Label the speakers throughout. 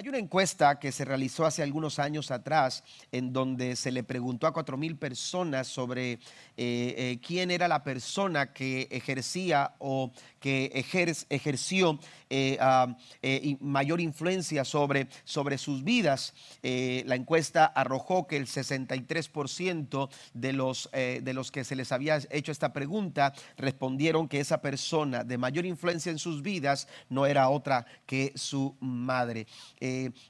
Speaker 1: Hay una encuesta que se realizó hace algunos años atrás en donde se le preguntó a cuatro mil personas sobre eh, eh, quién era la persona que ejercía o que ejerció eh, mayor influencia sobre, sobre sus vidas. la encuesta arrojó que el 63% de los, de los que se les había hecho esta pregunta respondieron que esa persona de mayor influencia en sus vidas no era otra que su madre.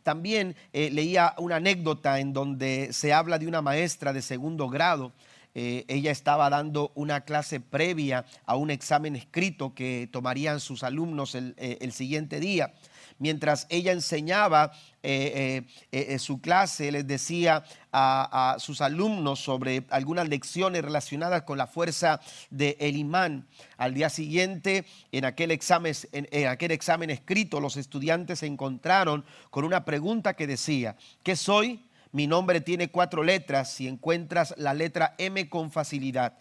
Speaker 1: También eh, leía una anécdota en donde se habla de una maestra de segundo grado. Eh, ella estaba dando una clase previa a un examen escrito que tomarían sus alumnos el siguiente día mientras ella enseñaba eh, eh, eh, su clase, les decía a, sus alumnos sobre algunas lecciones relacionadas con la fuerza del el imán. Al día siguiente, en aquel, examen, en aquel examen escrito, los estudiantes se encontraron con una pregunta que decía, ¿qué soy? Mi nombre tiene cuatro letras. Si encuentras la letra M con facilidad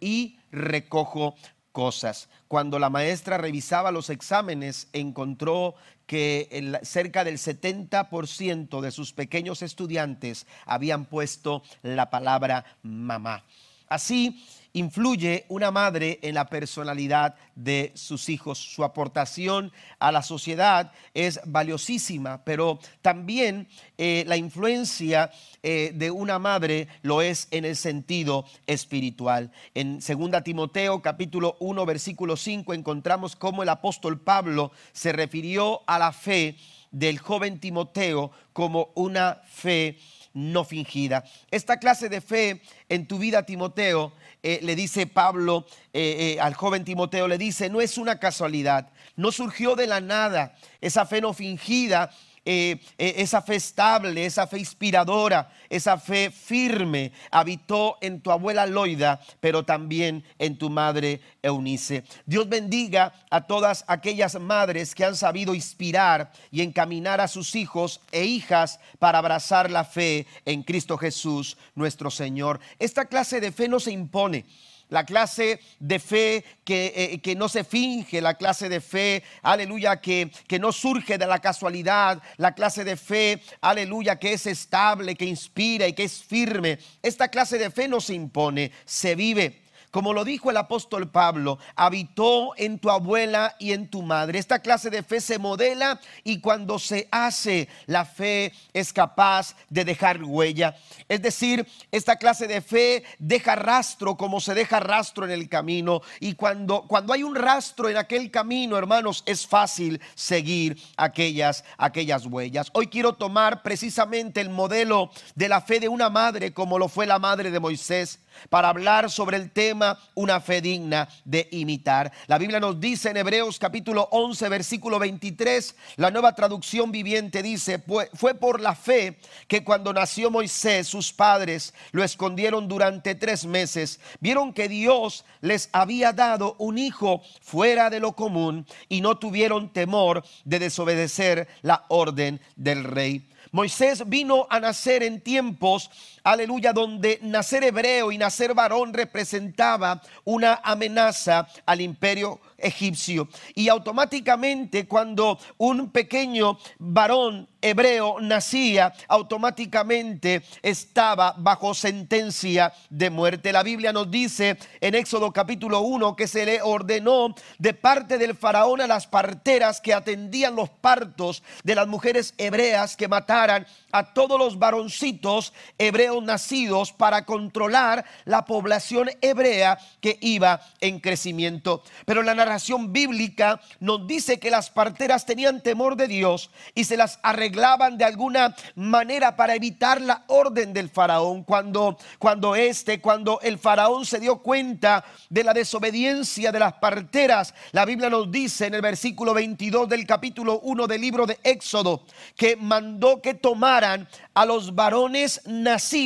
Speaker 1: y recojo cosas. Cuando la maestra revisaba los exámenes, encontró que cerca del 70% de sus pequeños estudiantes habían puesto la palabra mamá. Así, influye una madre en la personalidad de sus hijos. Su aportación a la sociedad es valiosísima, pero también eh, la influencia eh, de una madre lo es en el sentido espiritual. En 2 Timoteo capítulo 1 versículo 5 encontramos cómo el apóstol Pablo se refirió a la fe del joven Timoteo como una fe no fingida. Esta clase de fe en tu vida, Timoteo, eh, le dice Pablo eh, eh, al joven Timoteo, le dice, no es una casualidad, no surgió de la nada, esa fe no fingida eh, eh, esa fe estable, esa fe inspiradora, esa fe firme habitó en tu abuela Loida, pero también en tu madre Eunice. Dios bendiga a todas aquellas madres que han sabido inspirar y encaminar a sus hijos e hijas para abrazar la fe en Cristo Jesús, nuestro Señor. Esta clase de fe no se impone la clase de fe que, eh, que, no se finge, la clase de fe, aleluya, que, que no surge de la casualidad, la clase de fe, aleluya, que es estable, que inspira y que es firme. Esta clase de fe no se impone, se vive. Como lo dijo el apóstol Pablo, habitó en tu abuela y en tu madre. Esta clase de fe se modela y cuando se hace, la fe es capaz de dejar huella. Es decir, esta clase de fe deja rastro como se deja rastro en el camino. Y cuando, cuando hay un rastro en aquel camino, hermanos, es fácil seguir aquellas, aquellas huellas. Hoy quiero tomar precisamente el modelo de la fe de una madre como lo fue la madre de Moisés para hablar sobre el tema una fe digna de imitar. La Biblia nos dice en Hebreos capítulo 11 versículo 23, la nueva traducción viviente dice, fue por la fe que cuando nació Moisés sus padres lo escondieron durante tres meses. Vieron que Dios les había dado un hijo fuera de lo común y no tuvieron temor de desobedecer la orden del rey. Moisés vino a nacer en tiempos, aleluya, donde nacer hebreo y nacer varón representaba una amenaza al imperio egipcio. Y automáticamente cuando un pequeño varón hebreo nacía, automáticamente estaba bajo sentencia de muerte. La Biblia nos dice en Éxodo capítulo 1 que se le ordenó de parte del faraón a las parteras que atendían los partos de las mujeres hebreas que mataran a todos los varoncitos hebreos nacidos para controlar la población hebrea que iba en crecimiento. Pero la narración bíblica nos dice que las parteras tenían temor de Dios y se las arreglaban de alguna manera para evitar la orden del faraón. Cuando, cuando este, cuando el faraón se dio cuenta de la desobediencia de las parteras, la Biblia nos dice en el versículo 22 del capítulo 1 del libro de Éxodo que mandó que tomara a los varones nacidos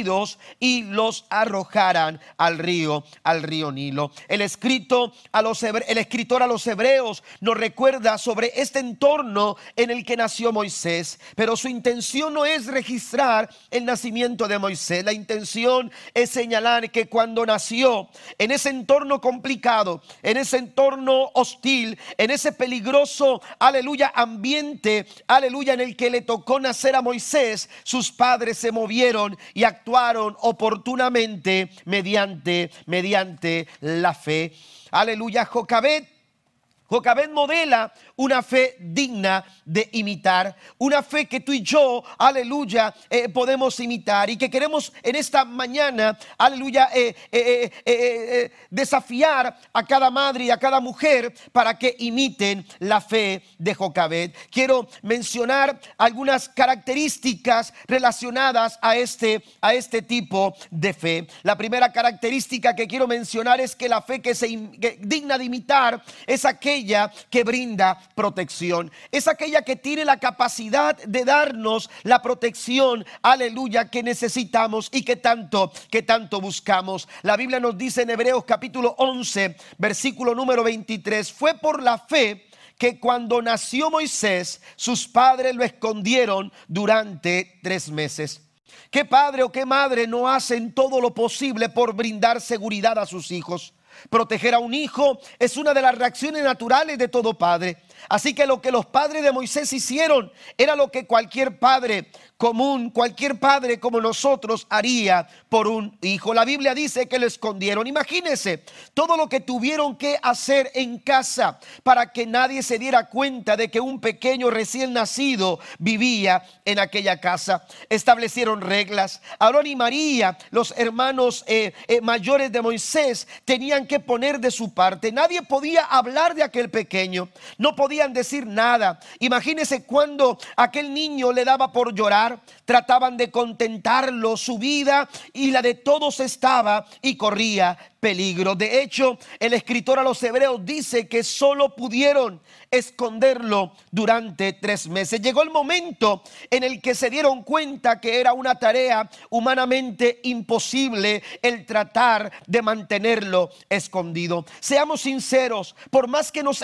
Speaker 1: y los arrojaran al río, al río Nilo. El escrito a los el escritor a los hebreos nos recuerda sobre este entorno en el que nació Moisés, pero su intención no es registrar el nacimiento de Moisés, la intención es señalar que cuando nació en ese entorno complicado, en ese entorno hostil, en ese peligroso, aleluya, ambiente, aleluya, en el que le tocó nacer a Moisés, sus padres se movieron y actuaron oportunamente mediante, mediante la fe. Aleluya, Jocabet Jocabet modela una fe digna de imitar, una fe que tú y yo, aleluya, eh, podemos imitar y que queremos en esta mañana, aleluya, eh, eh, desafiar a cada madre y a cada mujer para que imiten la fe de Jocabet. Quiero mencionar algunas características relacionadas a este, a este tipo de fe. La primera característica que quiero mencionar es que la fe que se digna de imitar es aquella que brinda protección. Es aquella que tiene la capacidad de darnos la protección, aleluya, que necesitamos y que tanto, que tanto buscamos. La Biblia nos dice en Hebreos capítulo 11, versículo número 23, fue por la fe que cuando nació Moisés, sus padres lo escondieron durante tres meses. ¿Qué padre o qué madre no hacen todo lo posible por brindar seguridad a sus hijos? Proteger a un hijo es una de las reacciones naturales de todo padre. Así que lo que los padres de Moisés hicieron era lo que cualquier padre común, cualquier padre como nosotros haría por un hijo. La Biblia dice que lo escondieron. Imagínense todo lo que tuvieron que hacer en casa para que nadie se diera cuenta de que un pequeño recién nacido vivía en aquella casa. Establecieron reglas. Aarón y María, los hermanos eh, eh, mayores de Moisés, tenían que poner de su parte. Nadie podía hablar de aquel pequeño. No decir nada. Imagínense cuando aquel niño le daba por llorar trataban de contentarlo, su vida y la de todos estaba y corría peligro. De hecho, el escritor a los hebreos dice que solo pudieron esconderlo durante tres meses. Llegó el momento en el que se dieron cuenta que era una tarea humanamente imposible el tratar de mantenerlo escondido. Seamos sinceros, por más que nos,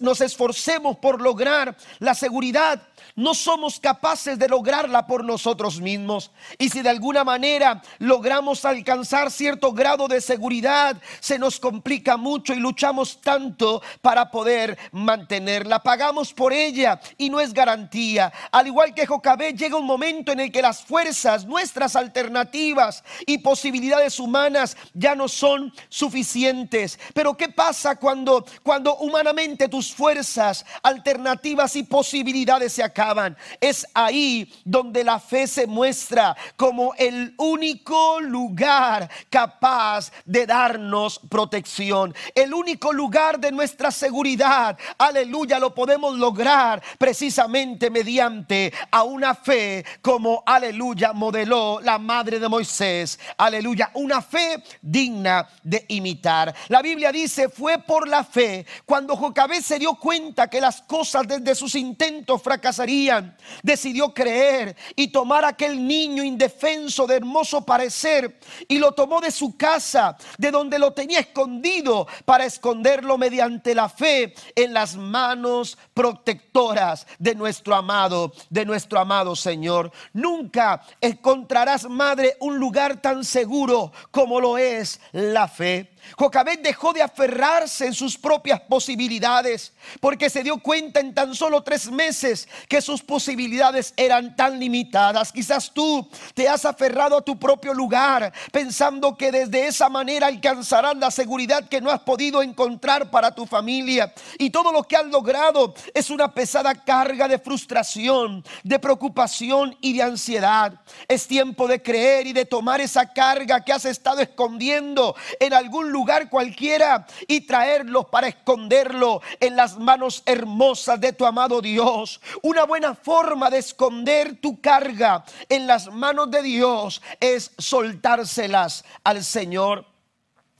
Speaker 1: nos esforcemos por lograr la seguridad, no somos capaces de lograrla por nosotros mismos. Y si de alguna manera logramos alcanzar cierto grado de seguridad, se nos complica mucho y luchamos tanto para poder mantenerla. Pagamos por ella y no es garantía. Al igual que Jocabé, llega un momento en el que las fuerzas, nuestras alternativas y posibilidades humanas ya no son suficientes. Pero ¿qué pasa cuando, cuando humanamente tus fuerzas, alternativas y posibilidades se acaban? Es ahí donde la fe se muestra como el único lugar capaz de darnos protección. El único lugar de nuestra seguridad, aleluya, lo podemos lograr precisamente mediante a una fe como, aleluya, modeló la madre de Moisés. Aleluya, una fe digna de imitar. La Biblia dice, fue por la fe cuando Jocabé se dio cuenta que las cosas desde sus intentos decidió creer y tomar aquel niño indefenso de hermoso parecer y lo tomó de su casa, de donde lo tenía escondido, para esconderlo mediante la fe en las manos protectoras de nuestro amado, de nuestro amado Señor. Nunca encontrarás, madre, un lugar tan seguro como lo es la fe. Jocabet dejó de aferrarse en sus propias posibilidades porque se dio cuenta en tan solo tres meses que sus posibilidades eran tan limitadas. Quizás tú te has aferrado a tu propio lugar pensando que desde esa manera alcanzarás la seguridad que no has podido encontrar para tu familia. Y todo lo que has logrado es una pesada carga de frustración, de preocupación y de ansiedad. Es tiempo de creer y de tomar esa carga que has estado escondiendo en algún lugar cualquiera y traerlo para esconderlo en las manos hermosas de tu amado Dios. Una buena forma de esconder tu carga en las manos de Dios es soltárselas al Señor.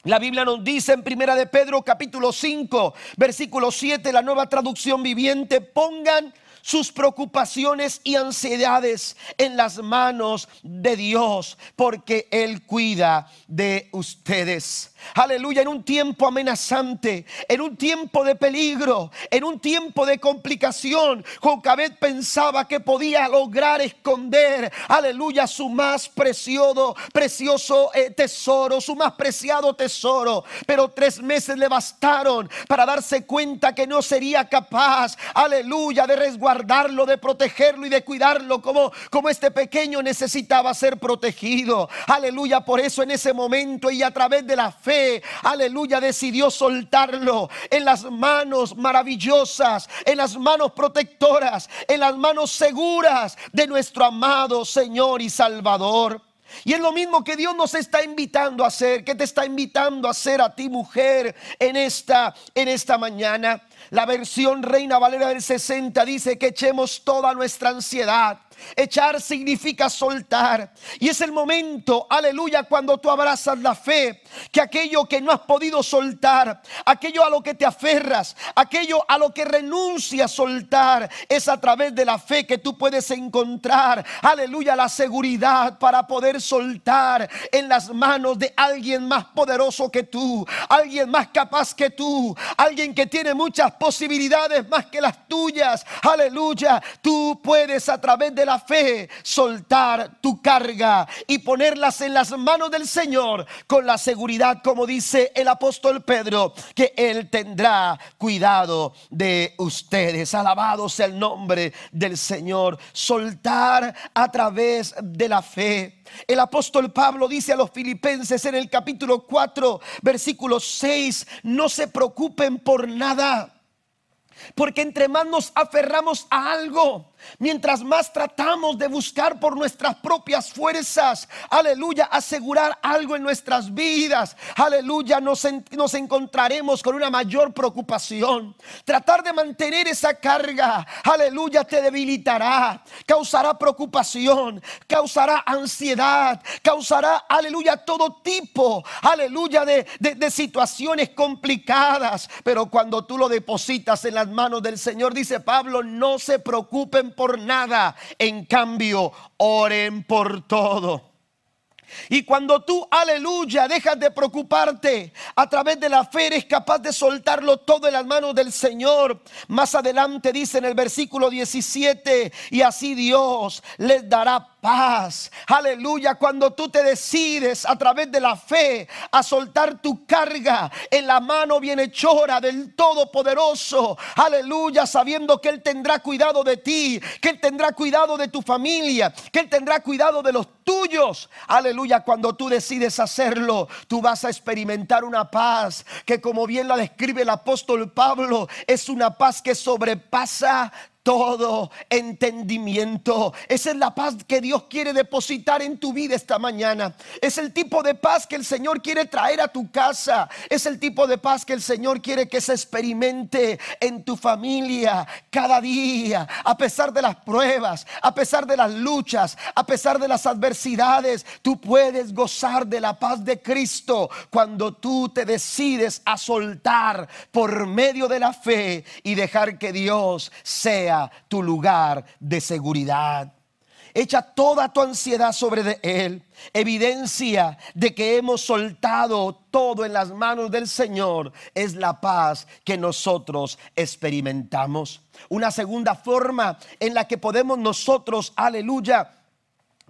Speaker 1: La Biblia nos dice en Primera de Pedro capítulo 5, versículo 7, la nueva traducción viviente, pongan sus preocupaciones y ansiedades en las manos de Dios, porque Él cuida de ustedes. Aleluya, en un tiempo amenazante, en un tiempo de peligro, en un tiempo de complicación, Jocabet pensaba que podía lograr esconder, aleluya, su más precioso, precioso eh, tesoro, su más preciado tesoro. Pero tres meses le bastaron para darse cuenta que no sería capaz, aleluya, de resguardarlo, de protegerlo y de cuidarlo como, como este pequeño necesitaba ser protegido. Aleluya, por eso en ese momento y a través de la fe, aleluya, decidió soltarlo en las manos maravillosas, en las manos protectoras, en las manos seguras de nuestro amado Señor y Salvador. Y es lo mismo que Dios nos está invitando a hacer, que te está invitando a hacer a ti mujer en esta en esta mañana. La versión Reina Valera del 60 dice que echemos toda nuestra ansiedad Echar significa soltar. Y es el momento, aleluya, cuando tú abrazas la fe, que aquello que no has podido soltar, aquello a lo que te aferras, aquello a lo que renuncias a soltar, es a través de la fe que tú puedes encontrar, aleluya, la seguridad para poder soltar en las manos de alguien más poderoso que tú, alguien más capaz que tú, alguien que tiene muchas posibilidades más que las tuyas. Aleluya, tú puedes a través de la fe soltar tu carga y ponerlas en las manos del Señor con la seguridad, como dice el apóstol Pedro, que Él tendrá cuidado de ustedes. Alabado sea el nombre del Señor. Soltar a través de la fe. El apóstol Pablo dice a los filipenses en el capítulo 4, versículo 6, no se preocupen por nada. Porque entre más nos aferramos a algo, Mientras más tratamos de buscar por nuestras propias fuerzas, aleluya, asegurar algo en nuestras vidas, aleluya, nos, nos encontraremos con una mayor preocupación. Tratar de mantener esa carga, aleluya, te debilitará, causará preocupación, causará ansiedad, causará, aleluya, todo tipo, aleluya, de, de situaciones complicadas. Pero cuando tú lo depositas en las manos del Señor, dice Pablo, no se preocupen por nada, en cambio, oren por todo. Y cuando tú, aleluya, dejas de preocuparte a través de la fe, eres capaz de soltarlo todo en las manos del Señor. Más adelante dice en el versículo 17, y así Dios les dará paz. Aleluya, cuando tú te decides a través de la fe a soltar tu carga en la mano bienhechora del Todopoderoso. Aleluya, sabiendo que Él tendrá cuidado de ti, que Él tendrá cuidado de tu familia, que Él tendrá cuidado de los tuyos. Aleluya, cuando tú decides hacerlo, tú vas a experimentar una paz que como bien la describe el apóstol Pablo, es una paz que sobrepasa todo entendimiento. Esa es la paz que Dios quiere depositar en tu vida esta mañana. Es el tipo de paz que el Señor quiere traer a tu casa. Es el tipo de paz que el Señor quiere que se experimente en tu familia cada día. A pesar de las pruebas, a pesar de las luchas, a pesar de las adversidades, tú puedes gozar de la paz de Cristo cuando tú te decides a soltar por medio de la fe y dejar que Dios sea tu lugar de seguridad. Echa toda tu ansiedad sobre Él. Evidencia de que hemos soltado todo en las manos del Señor es la paz que nosotros experimentamos. Una segunda forma en la que podemos nosotros, aleluya,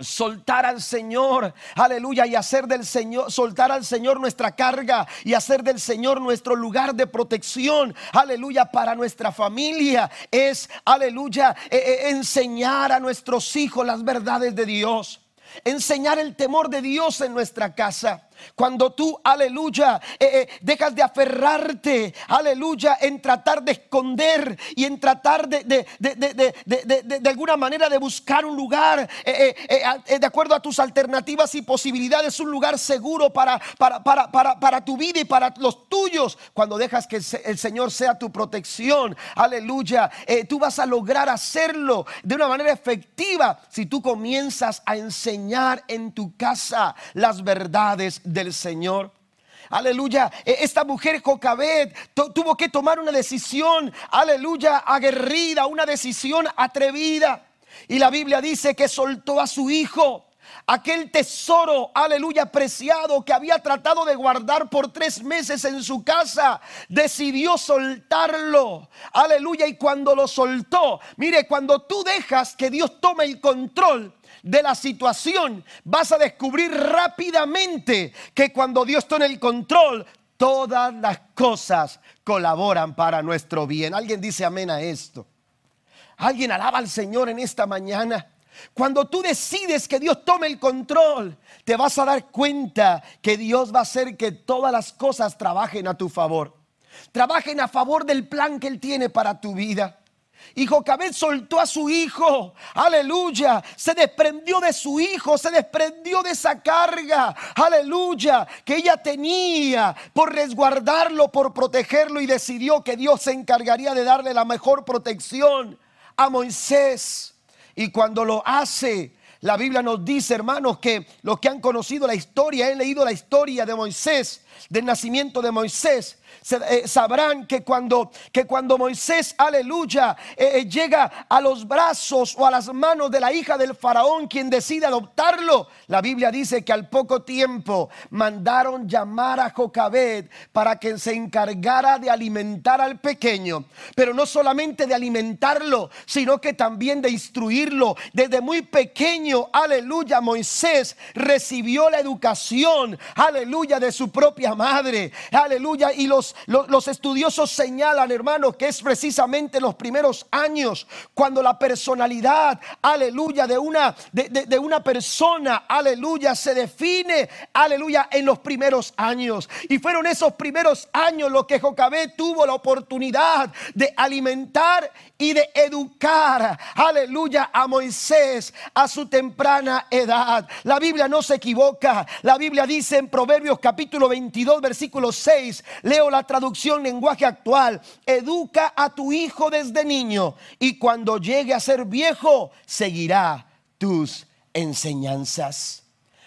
Speaker 1: soltar al Señor, aleluya, y hacer del Señor, soltar al Señor nuestra carga y hacer del Señor nuestro lugar de protección, aleluya, para nuestra familia, es, aleluya, e, e, enseñar a nuestros hijos las verdades de Dios, enseñar el temor de Dios en nuestra casa. Cuando tú, aleluya, eh, eh, dejas de aferrarte, aleluya, en tratar de esconder y en tratar de, de, de, de alguna manera de buscar un lugar eh, de acuerdo a tus alternativas y posibilidades, un lugar seguro para, para, para, para, para tu vida y para los tuyos. Cuando dejas que el Señor sea tu protección, aleluya, tú vas a lograr hacerlo de una manera efectiva si tú comienzas a enseñar en tu casa las verdades del Señor. Aleluya. E, esta mujer Jocabet tuvo que tomar una decisión, aleluya, aguerrida, una decisión atrevida. Y la Biblia dice que soltó a su hijo. aquel tesoro, aleluya, preciado que había tratado de guardar por tres meses en su casa, decidió soltarlo, aleluya, y cuando lo soltó, mire, cuando tú dejas que Dios tome el control, de la situación, vas a descubrir rápidamente que cuando Dios tome el control, todas las cosas colaboran para nuestro bien. Alguien dice amén a esto. Alguien alaba al Señor en esta mañana. Cuando tú decides que Dios tome el control, te vas a dar cuenta que Dios va a hacer que todas las cosas trabajen a tu favor. Trabajen a favor del plan que Él tiene para tu vida. Y Jocabet soltó a su hijo, aleluya, se desprendió de su hijo, se desprendió de esa carga, aleluya, que ella tenía por resguardarlo, por protegerlo. Y decidió que Dios se encargaría de darle la mejor protección a Moisés. Y cuando lo hace, la Biblia nos dice, hermanos, que los que han conocido la historia, han leído la historia de Moisés, del nacimiento de Moisés, sabrán que cuando, que cuando Moisés, aleluya, eh, eh, llega a los brazos o a las manos de la hija del faraón, quien decide adoptarlo, la Biblia dice que al poco tiempo mandaron llamar a Jocabed para que se encargara de alimentar al pequeño, pero no solamente de alimentarlo, sino que también de instruirlo. Desde muy pequeño, aleluya, Moisés recibió la educación, aleluya, de su propia madre, aleluya, y los los, estudiosos señalan, hermanos, que es precisamente los primeros años cuando la personalidad, aleluya, de una, de, una persona, aleluya, se define, aleluya, en los primeros años. Y fueron esos primeros años los que Jocabé tuvo la oportunidad de alimentar y de educar, aleluya, a Moisés a su temprana edad. La Biblia no se equivoca. La Biblia dice en Proverbios capítulo 22, versículo 6, leo la traducción lenguaje actual, educa a tu hijo desde niño y cuando llegue a ser viejo seguirá tus enseñanzas.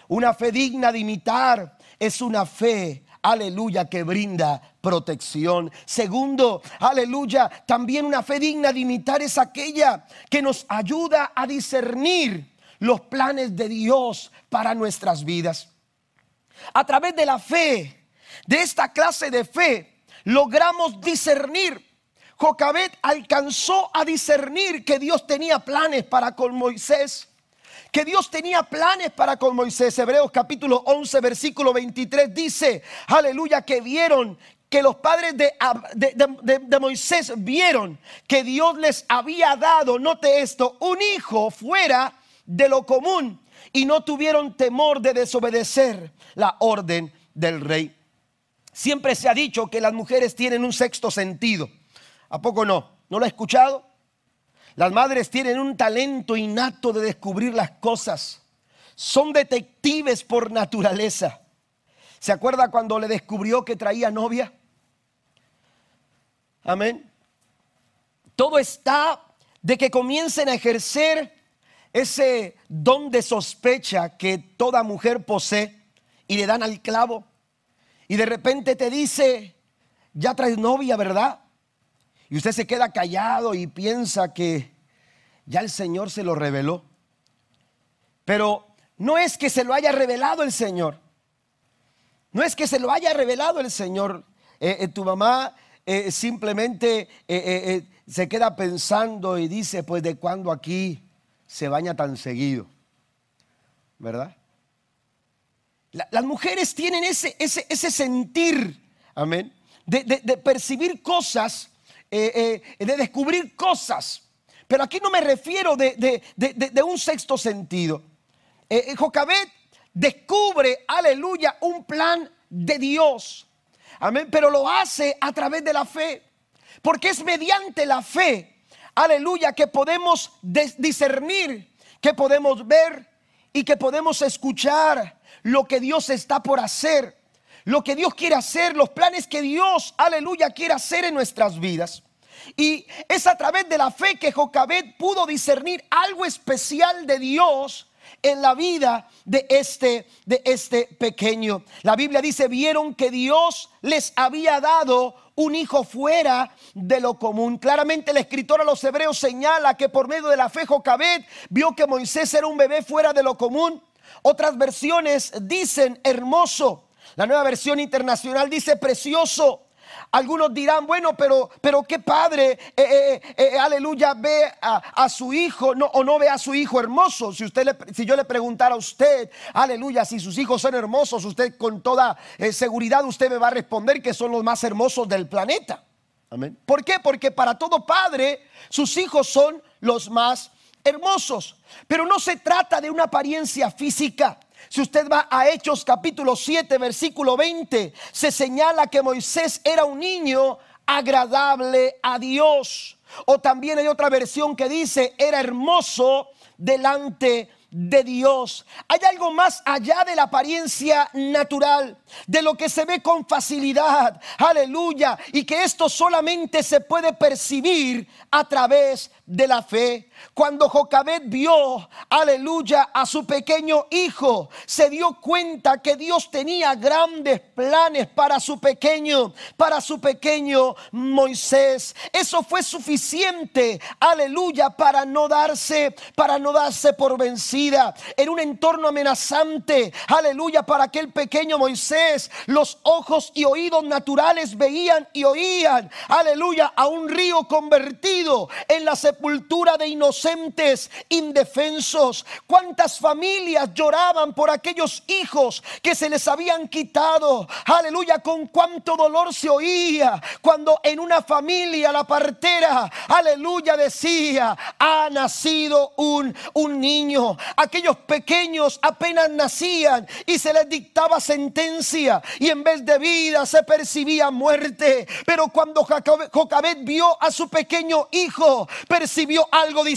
Speaker 1: Una fe digna de imitar es una fe aleluya, que brinda protección. Segundo, aleluya, también una fe digna de imitar es aquella que nos ayuda a discernir los planes de Dios para nuestras vidas. A través de la fe, de esta clase de fe, logramos discernir. Jocabet alcanzó a discernir que Dios tenía planes para con Moisés que Dios tenía planes para con Moisés. Hebreos capítulo 11, versículo 23 dice, aleluya, que vieron que los padres de, de, Moisés vieron que Dios les había dado, note esto, un hijo fuera de lo común y no tuvieron temor de desobedecer la orden del rey. Siempre se ha dicho que las mujeres tienen un sexto sentido. ¿A poco no? ¿No lo ha escuchado? Las madres tienen un talento innato de descubrir las cosas. Son detectives por naturaleza. ¿Se acuerda cuando le descubrió que traía novia? Amén. Todo está de que comiencen a ejercer ese don de sospecha que toda mujer posee y le dan al clavo. Y de repente te dice, ya traes novia, ¿verdad? Y usted se queda callado y piensa que ya el Señor se lo reveló. Pero no es que se lo haya revelado el Señor. No es que se lo haya revelado el Señor. Eh, eh, tu mamá eh, simplemente se queda pensando y dice, pues de cuándo aquí se baña tan seguido. ¿Verdad? Las mujeres tienen ese, ese, ese sentir, amén, de, de percibir cosas eh, eh, de descubrir cosas. Pero aquí no me refiero de, un sexto sentido. Eh, Jocabet descubre, aleluya, un plan de Dios. Amén. Pero lo hace a través de la fe. Porque es mediante la fe, aleluya, que podemos discernir, que podemos ver y que podemos escuchar lo que Dios está por hacer lo que Dios quiere hacer, los planes que Dios, aleluya, quiere hacer en nuestras vidas. Y es a través de la fe que Jocabet pudo discernir algo especial de Dios en la vida de este de este pequeño. La Biblia dice, "Vieron que Dios les había dado un hijo fuera de lo común." Claramente el escritor a los hebreos señala que por medio de la fe Jocabet vio que Moisés era un bebé fuera de lo común Otras versiones dicen hermoso. La nueva versión internacional dice precioso. Algunos dirán, bueno, pero, pero qué padre, eh, eh, eh, aleluya, ve a, su hijo no, o no ve a su hijo hermoso. Si, usted le, si yo le preguntara a usted, aleluya, si sus hijos son hermosos, usted con toda seguridad usted me va a responder que son los más hermosos del planeta. Amén. ¿Por qué? Porque para todo padre sus hijos son los más hermosos. Pero no se trata de una apariencia física. Si usted va a Hechos capítulo 7, versículo 20, se señala que Moisés era un niño agradable a Dios. O también hay otra versión que dice, era hermoso delante de Dios. Hay algo más allá de la apariencia natural, de lo que se ve con facilidad. Aleluya. Y que esto solamente se puede percibir a través de la fe. Cuando Jocabet vio, aleluya, a su pequeño hijo, se dio cuenta que Dios tenía grandes planes para su pequeño, para su pequeño Moisés. Eso fue suficiente, aleluya, para no darse, para no darse por vencida. En un entorno amenazante, aleluya, para aquel pequeño Moisés, los ojos y oídos naturales veían y oían, aleluya, a un río convertido en la sepultura de inocentes, indefensos. ¿Cuántas familias lloraban por aquellos hijos que se les habían quitado? Aleluya, con cuánto dolor se oía cuando en una familia la partera, aleluya, decía, ha nacido un, un niño. Aquellos pequeños apenas nacían y se les dictaba sentencia y en vez de vida se percibía muerte. Pero cuando Jocabet vio a su pequeño hijo, percibió algo distinto.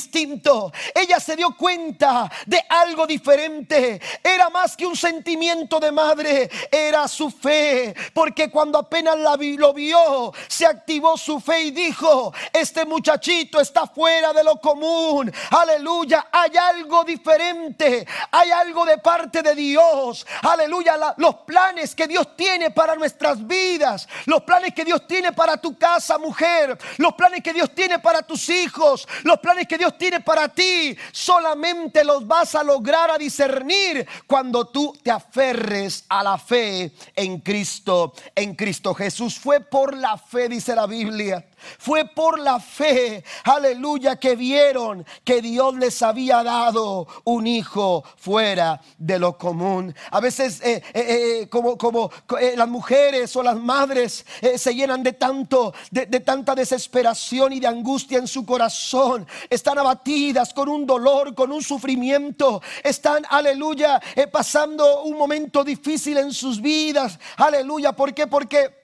Speaker 1: Ella se dio cuenta de algo diferente. Era más que un sentimiento de madre, era su fe. Porque cuando apenas la lo vio, se activó su fe y dijo, este muchachito está fuera de lo común. Aleluya, hay algo diferente. Hay algo de parte de Dios. Aleluya, los planes que Dios tiene para nuestras vidas. Los planes que Dios tiene para tu casa, mujer. Los planes que Dios tiene para tus hijos los planes que Dios tiene para ti, solamente los vas a lograr a discernir cuando tú te aferres a la fe en Cristo, en Cristo Jesús. Fue por la fe, dice la Biblia. Fue por la fe, aleluya, que vieron que Dios les había dado un hijo fuera de lo común. A veces eh, eh, eh, como, las mujeres o las madres se llenan de tanto, de, de tanta desesperación y de angustia en su corazón. Están abatidas con un dolor, con un sufrimiento. Están, aleluya, pasando un momento difícil en sus vidas. Aleluya, ¿por qué? Porque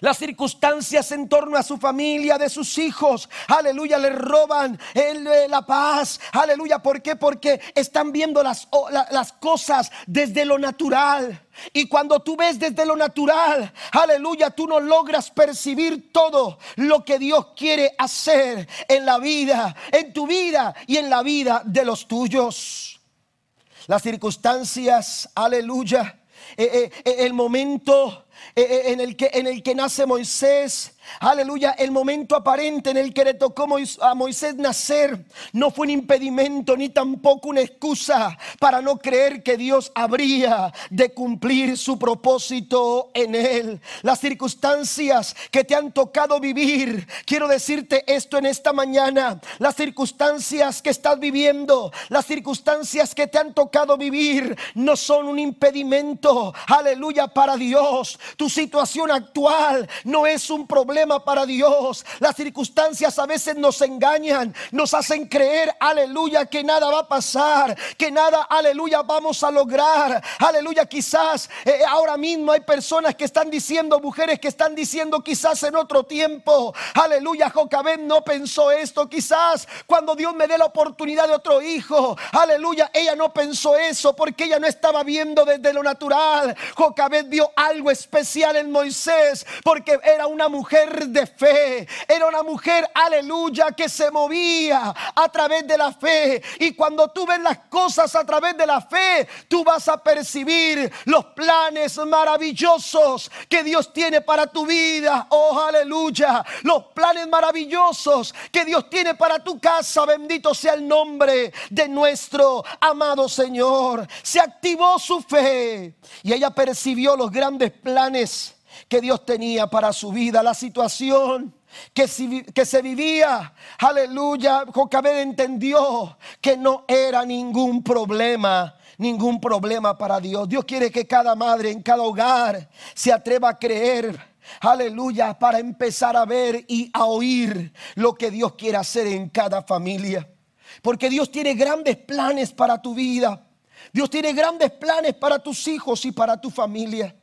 Speaker 1: las circunstancias en torno a su familia, de sus hijos, aleluya, le roban eh, la paz, aleluya. ¿Por qué? Porque están viendo las, las cosas desde lo natural. Y cuando tú ves desde lo natural, aleluya, tú no logras percibir todo lo que Dios quiere hacer en la vida, en tu vida y en la vida de los tuyos. Las circunstancias, aleluya, eh, eh, el momento en el que, en el que nace Moisés Aleluya, el momento aparente en el que le tocó a Moisés nacer no fue un impedimento ni tampoco una excusa para no creer que Dios habría de cumplir su propósito en él. Las circunstancias que te han tocado vivir, quiero decirte esto en esta mañana, las circunstancias que estás viviendo, las circunstancias que te han tocado vivir no son un impedimento, aleluya, para Dios. Tu situación actual no es un problema para Dios. Las circunstancias a veces nos engañan, nos hacen creer, aleluya, que nada va a pasar, que nada, aleluya, vamos a lograr. Aleluya, quizás eh, ahora mismo hay personas que están diciendo, mujeres que están diciendo quizás en otro tiempo, aleluya, Jocabed no pensó esto, quizás cuando Dios me dé la oportunidad de otro hijo, aleluya, ella no pensó eso porque ella no estaba viendo desde lo natural. Jocabed vio algo especial especial en Moisés porque era una mujer de fe. Era una mujer, aleluya, que se movía a través de la fe. Y cuando tú ves las cosas a través de la fe, tú vas a percibir los planes maravillosos que Dios tiene para tu vida. Oh, aleluya. Los planes maravillosos que Dios tiene para tu casa. Bendito sea el nombre de nuestro amado Señor. Se activó su fe y ella percibió los grandes planes que Dios tenía para su vida, la situación que, que, se vivía. Aleluya. Jocabed entendió que no era ningún problema. Ningún problema para Dios. Dios quiere que cada madre en cada hogar se atreva a creer aleluya, para empezar a ver y a oír lo que Dios quiere hacer en cada familia. Porque Dios tiene grandes planes para tu vida. Dios tiene grandes planes para tus hijos y para tu familia.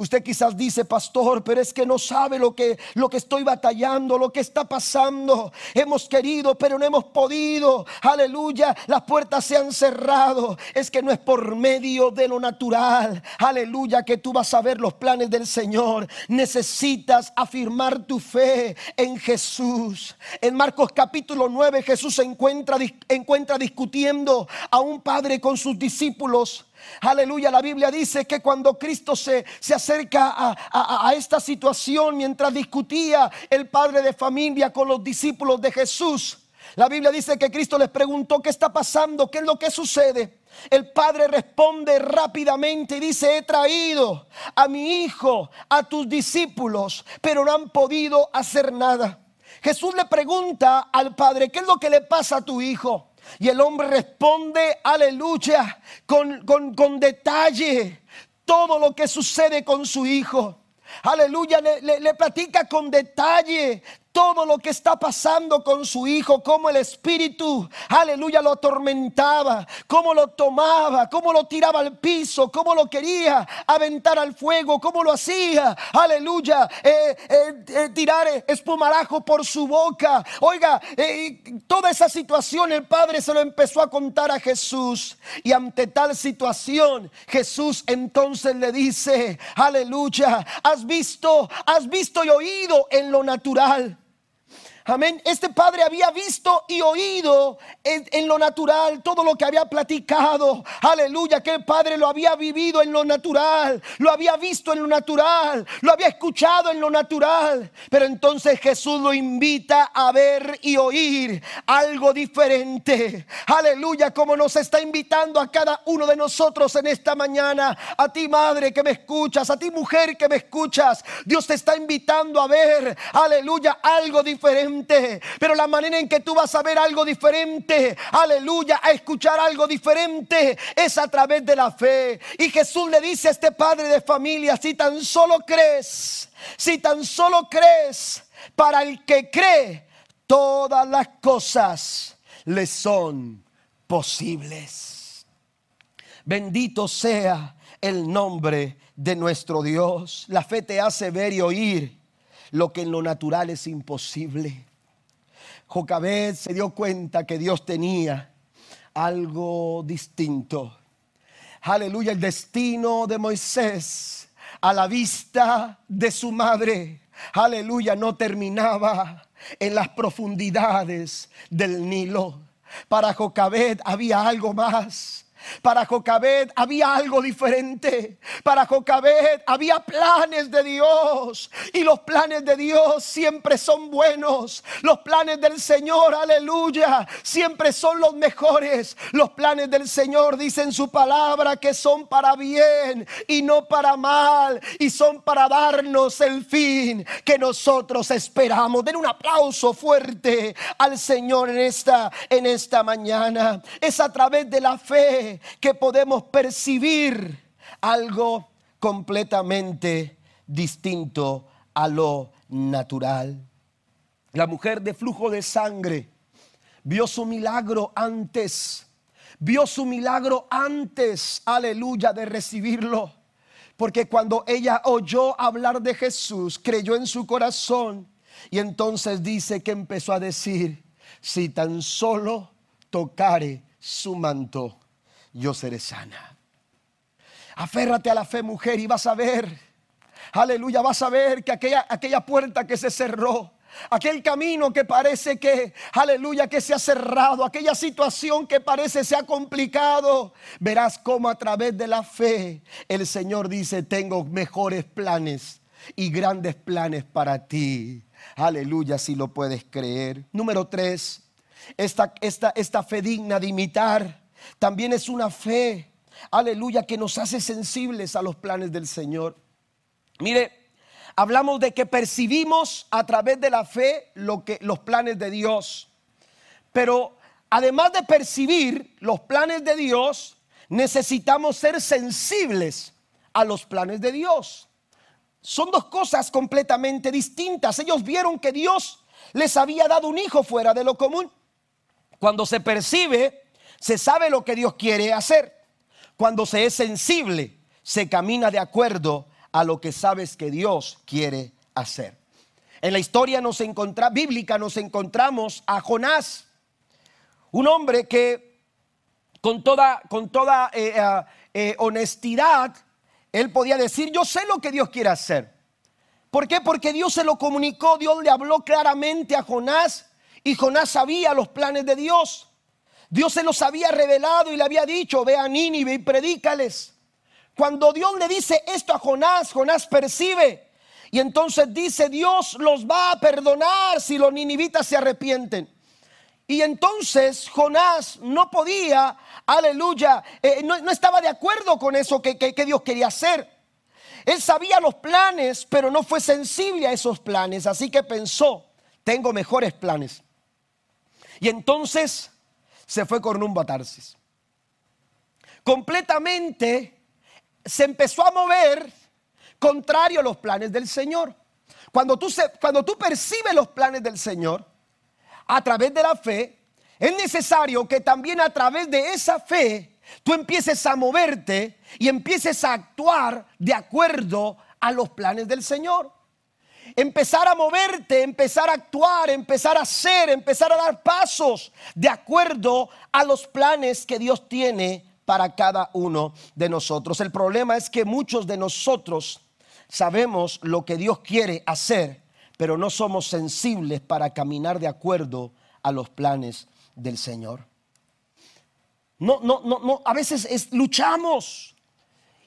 Speaker 1: Usted quizás dice, pastor, pero es que no sabe lo que, lo que estoy batallando, lo que está pasando. Hemos querido, pero no hemos podido. Aleluya, las puertas se han cerrado. Es que no es por medio de lo natural. Aleluya, que tú vas a ver los planes del Señor. Necesitas afirmar tu fe en Jesús. En Marcos capítulo 9, Jesús se encuentra, encuentra discutiendo a un padre con sus discípulos. Aleluya, la Biblia dice que cuando Cristo se, se acerca a, a, esta situación, mientras discutía el padre de familia con los discípulos de Jesús, la Biblia dice que Cristo les preguntó qué está pasando, qué es lo que sucede. El padre responde rápidamente y dice, he traído a mi hijo, a tus discípulos, pero no han podido hacer nada. Jesús le pregunta al padre, ¿qué es lo que le pasa a tu hijo? Y el hombre responde, aleluya, con, con, detalle todo lo que sucede con su hijo. Aleluya, le, le, platica con detalle todo lo que está pasando con su hijo, cómo el espíritu, aleluya, lo atormentaba, cómo lo tomaba, cómo lo tiraba al piso, cómo lo quería aventar al fuego, cómo lo hacía, aleluya, eh, eh, eh, tirar espumarajo por su boca. Oiga, toda esa situación el padre se lo empezó a contar a Jesús y ante tal situación Jesús entonces le dice, aleluya, has visto, has visto y oído en lo natural Amén. Este padre había visto y oído en, lo natural todo lo que había platicado. Aleluya, que el padre lo había vivido en lo natural, lo había visto en lo natural, lo había escuchado en lo natural. Pero entonces Jesús lo invita a ver y oír algo diferente. Aleluya, como nos está invitando a cada uno de nosotros en esta mañana. A ti madre que me escuchas, a ti mujer que me escuchas. Dios te está invitando a ver, aleluya, algo diferente pero la manera en que tú vas a ver algo diferente, aleluya, a escuchar algo diferente, es a través de la fe. Y Jesús le dice a este padre de familia, si tan solo crees, si tan solo crees, para el que cree, todas las cosas le son posibles. Bendito sea el nombre de nuestro Dios. La fe te hace ver y oír lo que en lo natural es imposible. Jocabed se dio cuenta que Dios tenía algo distinto. Aleluya, el destino de Moisés a la vista de su madre. Aleluya, no terminaba en las profundidades del Nilo. Para Jocabed había algo más. Para Jocabed había algo diferente. Para Jocabed había planes de Dios. Y los planes de Dios siempre son buenos. Los planes del Señor, aleluya, siempre son los mejores. Los planes del Señor dicen su palabra que son para bien y no para mal. Y son para darnos el fin que nosotros esperamos. Den un aplauso fuerte al Señor en esta, en esta mañana. Es a través de la fe que podemos percibir algo completamente distinto a lo natural. La mujer de flujo de sangre vio su milagro antes, vio su milagro antes, aleluya, de recibirlo. Porque cuando ella oyó hablar de Jesús, creyó en su corazón y entonces dice que empezó a decir, si tan solo tocare su manto, yo seré sana. Aférrate a la fe, mujer, y vas a ver, aleluya, vas a ver que aquella, aquella puerta que se cerró, aquel camino que parece que, aleluya, que se ha cerrado, aquella situación que parece se ha complicado, verás cómo a través de la fe el Señor dice, tengo mejores planes y grandes planes para ti. Aleluya, si lo puedes creer. Número tres, esta, esta, esta fe digna de imitar también es una fe, aleluya, que nos hace sensibles a los planes del Señor. Mire, hablamos de que percibimos a través de la fe lo que, los planes de Dios. Pero además de percibir los planes de Dios, necesitamos ser sensibles a los planes de Dios. Son dos cosas completamente distintas. Ellos vieron que Dios les había dado un hijo fuera de lo común. Cuando se percibe, se sabe lo que Dios quiere hacer. Cuando se es sensible, se camina de acuerdo a lo que sabes que Dios quiere hacer. En la historia nos encontra, bíblica nos encontramos a Jonás, un hombre que con toda, con toda eh, eh, eh, honestidad, él podía decir, yo sé lo que Dios quiere hacer. ¿Por qué? Porque Dios se lo comunicó, Dios le habló claramente a Jonás y Jonás sabía los planes de Dios. Dios se los había revelado y le había dicho, ve a Nínive y predícales. Cuando Dios le dice esto a Jonás, Jonás percibe. Y entonces dice, Dios los va a perdonar si los ninivitas se arrepienten. Y entonces Jonás no podía, aleluya, eh, no, estaba de acuerdo con eso que, que Dios quería hacer. Él sabía los planes, pero no fue sensible a esos planes. Así que pensó, tengo mejores planes. Y entonces se fue con rumbo a Tarsis. Completamente se empezó a mover contrario a los planes del Señor. Cuando tú, cuando tú percibes los planes del Señor a través de la fe, es necesario que también a través de esa fe tú empieces a moverte y empieces a actuar de acuerdo a los planes del Señor. Empezar a moverte, empezar a actuar, empezar a hacer, empezar a dar pasos de acuerdo a los planes que Dios tiene para cada uno de nosotros. El problema es que muchos de nosotros sabemos lo que Dios quiere hacer, pero no somos sensibles para caminar de acuerdo a los planes del Señor. No, no, no, no, a veces luchamos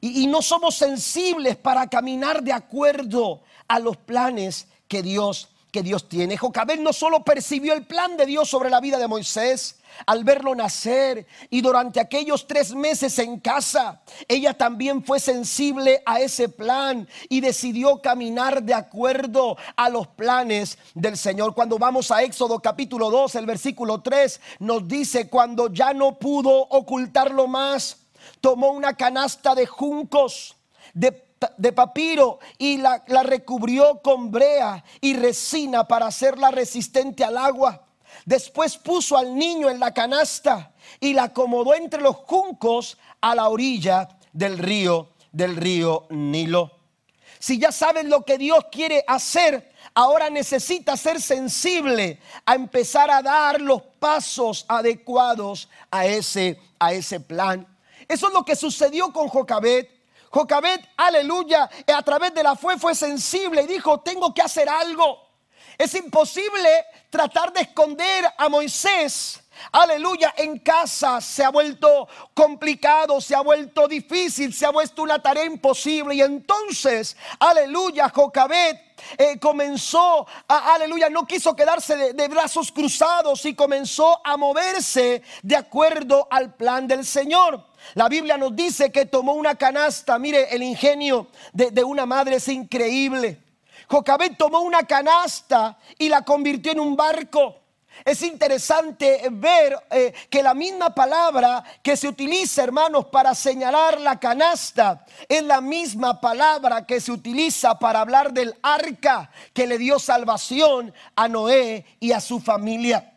Speaker 1: y, y no somos sensibles para caminar de acuerdo a los planes que Dios que Dios tiene. Jocabed no solo percibió el plan de Dios sobre la vida de Moisés, al verlo nacer y durante aquellos tres meses en casa, ella también fue sensible a ese plan y decidió caminar de acuerdo a los planes del Señor. Cuando vamos a Éxodo capítulo 2, el versículo 3 nos dice, cuando ya no pudo ocultarlo más, tomó una canasta de juncos, de de papiro y la, recubrió con brea y resina para hacerla resistente al agua. Después puso al niño en la canasta y la acomodó entre los juncos a la orilla del río, del río Nilo. Si ya saben lo que Dios quiere hacer, ahora necesita ser sensible a empezar a dar los pasos adecuados a ese, a ese plan. Eso es lo que sucedió con Jocabet. Jocabet, aleluya, a través de la fe fue sensible y dijo, tengo que hacer algo. Es imposible tratar de esconder a Moisés. Aleluya, en casa se ha vuelto complicado, se ha vuelto difícil, se ha vuelto una tarea imposible. Y entonces, aleluya, Jocabet eh, comenzó, a, aleluya, no quiso quedarse de, brazos cruzados y comenzó a moverse de acuerdo al plan del Señor. La Biblia nos dice que tomó una canasta, mire, el ingenio de, de una madre es increíble. Jocabet tomó una canasta y la convirtió en un barco. Es interesante ver eh, que la misma palabra que se utiliza, hermanos, para señalar la canasta, es la misma palabra que se utiliza para hablar del arca que le dio salvación a Noé y a su familia.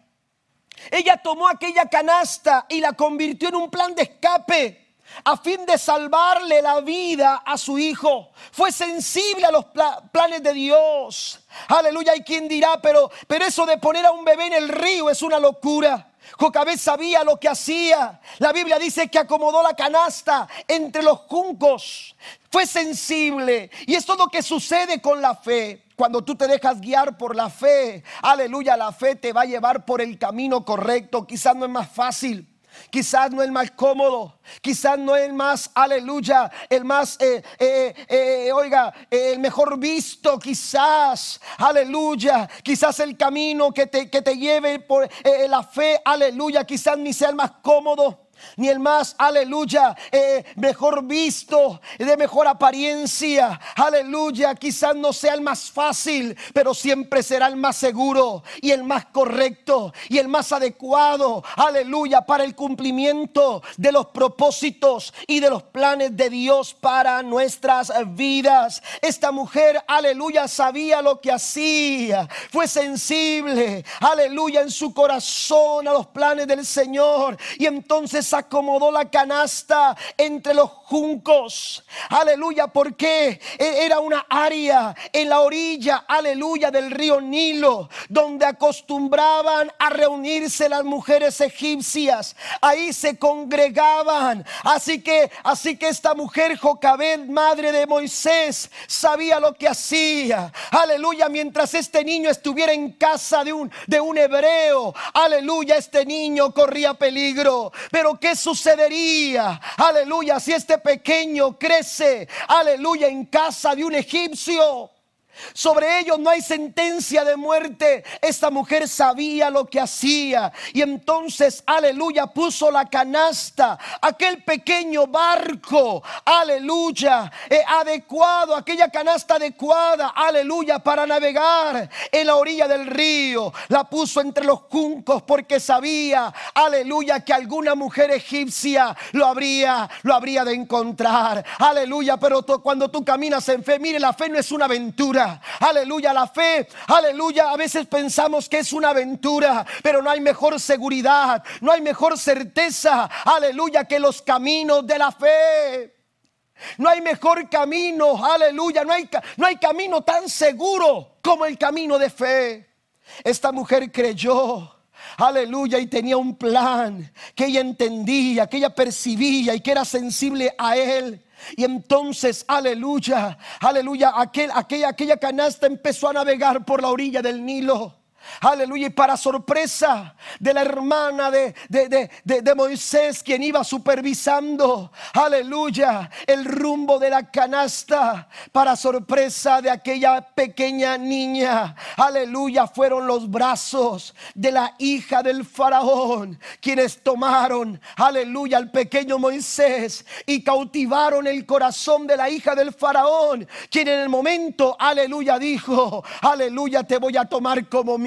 Speaker 1: Ella tomó aquella canasta y la convirtió en un plan de escape a fin de salvarle la vida a su hijo. Fue sensible a los planes de Dios. Aleluya. Hay quien dirá, pero, pero eso de poner a un bebé en el río es una locura. Jocabed sabía lo que hacía. La Biblia dice que acomodó la canasta entre los juncos. Fue sensible. Y es todo lo que sucede con la fe. Cuando tú te dejas guiar por la fe, aleluya, la fe te va a llevar por el camino correcto. Quizás no es más fácil. Quizás no el más cómodo, quizás no el más, aleluya, el más, eh, eh, eh, oiga, el mejor visto, quizás, aleluya, quizás el camino que te, que te lleve por la fe, aleluya, quizás ni sea el más cómodo ni el más, aleluya, eh, mejor visto, de mejor apariencia, aleluya, quizás no sea el más fácil, pero siempre será el más seguro y el más correcto y el más adecuado, aleluya, para el cumplimiento de los propósitos y de los planes de Dios para nuestras vidas. Esta mujer, aleluya, sabía lo que hacía, fue sensible, aleluya, en su corazón a los planes del Señor. Y entonces acomodó la canasta entre los juncos. Aleluya, porque e-, era una área en la orilla, aleluya, del río Nilo, donde acostumbraban a reunirse las mujeres egipcias. Ahí se congregaban. Así que, así que esta mujer Jocabed, madre de Moisés, sabía lo que hacía. Aleluya, mientras este niño estuviera en casa de un, de un hebreo, aleluya, este niño corría peligro. Pero ¿qué sucedería? Aleluya, si este pequeño crece, aleluya, en casa de un egipcio. Sobre ellos no hay sentencia de muerte. Esta mujer sabía lo que hacía. Y entonces, aleluya, puso la canasta, aquel pequeño barco, aleluya, eh, adecuado, aquella canasta adecuada, aleluya, para navegar en la orilla del río. La puso entre los juncos porque sabía, aleluya, que alguna mujer egipcia lo habría, lo habría de encontrar. Aleluya, pero cuando tú caminas en fe, mire, la fe no es una aventura. Aleluya, la fe. Aleluya, a veces pensamos que es una aventura, pero no hay mejor seguridad, no hay mejor certeza. Aleluya, que los caminos de la fe. No hay mejor camino, aleluya, no hay, no hay camino tan seguro como el camino de fe. Esta mujer creyó, aleluya, y tenía un plan que ella entendía, que ella percibía y que era sensible a él. Y entonces, aleluya, aleluya, aquel, aquella, aquella canasta empezó a navegar por la orilla del Nilo. Aleluya. Y para sorpresa de la hermana de, de, Moisés, quien iba supervisando, aleluya, el rumbo de la canasta, para sorpresa de aquella pequeña niña, aleluya, fueron los brazos de la hija del faraón, quienes tomaron, aleluya, al pequeño Moisés y cautivaron el corazón de la hija del faraón, quien en el momento, aleluya, dijo, aleluya, te voy a tomar como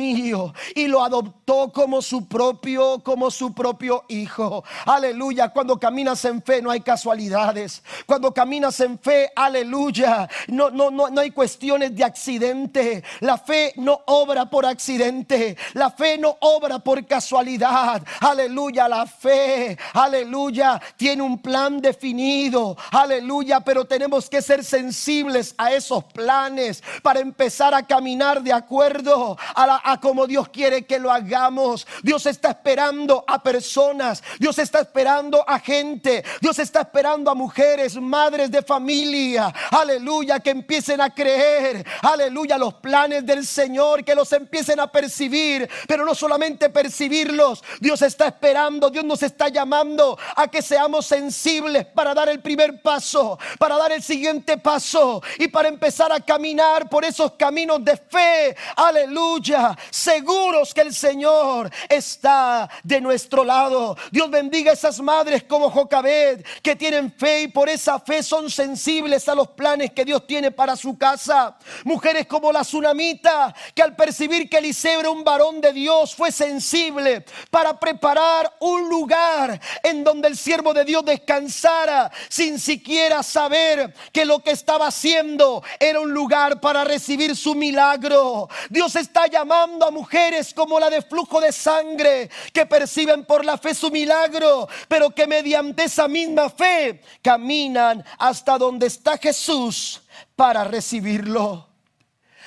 Speaker 1: y lo adoptó como su propio, como su propio hijo. Aleluya. Cuando caminas en fe no hay casualidades. Cuando caminas en fe, aleluya, no, no, no, no hay cuestiones de accidente. La fe no obra por accidente. La fe no obra por casualidad. Aleluya, la fe, aleluya, tiene un plan definido. Aleluya, pero tenemos que ser sensibles a esos planes para empezar a caminar de acuerdo a la como Dios quiere que lo hagamos. Dios está esperando a personas. Dios está esperando a gente. Dios está esperando a mujeres, madres de familia. Aleluya, que empiecen a creer. Aleluya, los planes del Señor, que los empiecen a percibir. Pero no solamente percibirlos. Dios está esperando. Dios nos está llamando a que seamos sensibles para dar el primer paso, para dar el siguiente paso y para empezar a caminar por esos caminos de fe. Aleluya seguros que el Señor está de nuestro lado. Dios bendiga a esas madres como Jocabed que tienen fe y por esa fe son sensibles a los planes que Dios tiene para su casa. Mujeres como la tsunamita que al percibir que Eliseo un varón de Dios fue sensible para preparar un lugar en donde el siervo de Dios descansara sin siquiera saber que lo que estaba haciendo era un lugar para recibir su milagro. Dios está llamando a mujeres como la de flujo de sangre que perciben por la fe su milagro, pero que mediante esa misma fe caminan hasta donde está Jesús para recibirlo.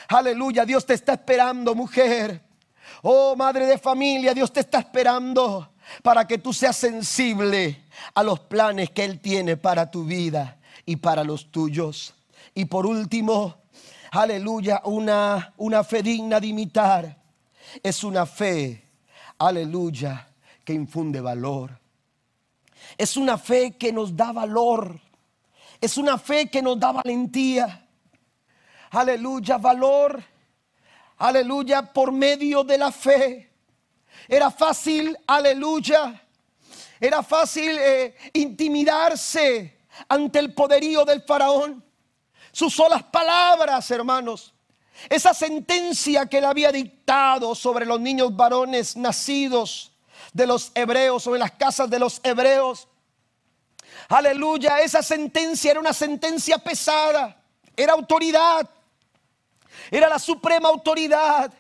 Speaker 1: Aleluya, Dios te está esperando, mujer. Oh, madre de familia, Dios te está esperando. para que tú seas sensible a los planes que Él tiene para tu vida y para los tuyos. Y por último, aleluya, una, una fe digna de imitar es una fe, aleluya, que infunde valor. Es una fe que nos da valor. Es una fe que nos da valentía. Aleluya, valor. Aleluya, por medio de la fe. Era fácil, aleluya. Era fácil eh, intimidarse ante el poderío del faraón. Sus solas palabras, hermanos. Esa sentencia que le había dictado sobre los niños varones nacidos de los hebreos o las casas de los hebreos. Aleluya, esa sentencia era una sentencia pesada, era autoridad, era la suprema autoridad.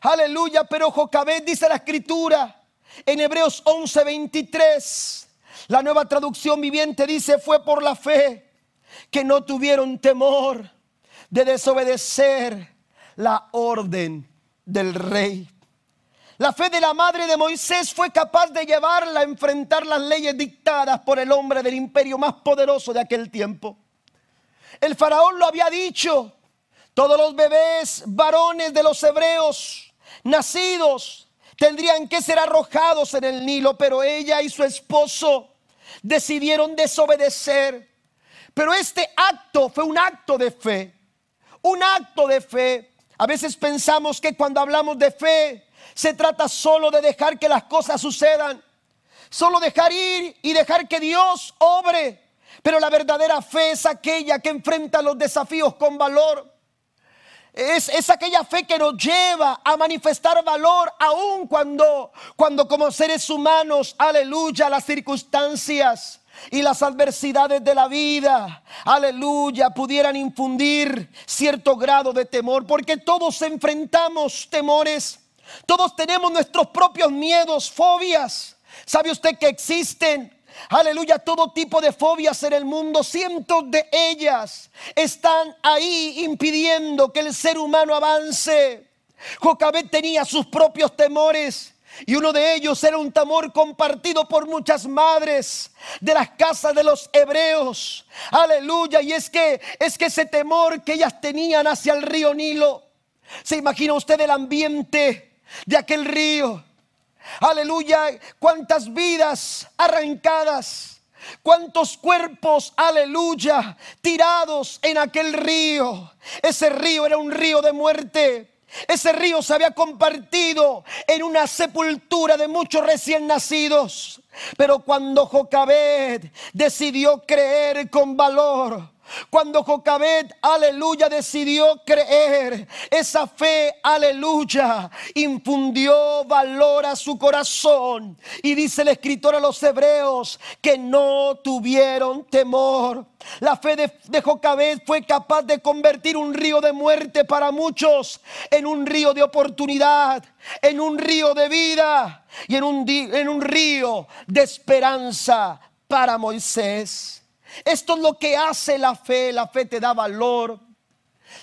Speaker 1: Aleluya, pero Jocabet dice la escritura en Hebreos 11:23. La nueva traducción viviente dice, fue por la fe que no tuvieron temor de desobedecer la orden del rey. La fe de la madre de Moisés fue capaz de llevarla a enfrentar las leyes dictadas por el hombre del imperio más poderoso de aquel tiempo. El faraón lo había dicho, todos los bebés varones de los hebreos nacidos tendrían que ser arrojados en el Nilo, pero ella y su esposo decidieron desobedecer. Pero este acto fue un acto de fe, un acto de fe. A veces pensamos que cuando hablamos de fe, se trata solo de dejar que las cosas sucedan. Solo dejar ir y dejar que Dios obre. Pero la verdadera fe es aquella que enfrenta los desafíos con valor. Es, es, aquella fe que nos lleva a manifestar valor aun cuando, cuando como seres humanos, aleluya, las circunstancias y las adversidades de la vida, aleluya, pudieran infundir cierto grado de temor, porque todos enfrentamos temores. Todos tenemos nuestros propios miedos, fobias. ¿Sabe usted que existen? Aleluya, todo tipo de fobias en el mundo, cientos de ellas están ahí impidiendo que el ser humano avance. Jocabet tenía sus propios temores. Y uno de ellos era un temor compartido por muchas madres de las casas de los hebreos. Aleluya. Y es que es que ese temor que ellas tenían hacia el río Nilo. ¿Se imagina usted el ambiente de aquel río. Aleluya, cuántas vidas arrancadas, cuántos cuerpos, aleluya, tirados en aquel río. Ese río era un río de muerte. Ese río se había compartido en una sepultura de muchos recién nacidos. Pero cuando Jocabed decidió creer con valor, cuando Jocabet, aleluya, decidió creer, esa fe, aleluya, infundió valor a su corazón. Y dice el escritor a los hebreos que no tuvieron temor. La fe de, de Jocabet fue capaz de convertir un río de muerte para muchos en un río de oportunidad, en un río de vida y en un río de esperanza para Moisés. Esto es lo que hace la fe. La fe te da valor.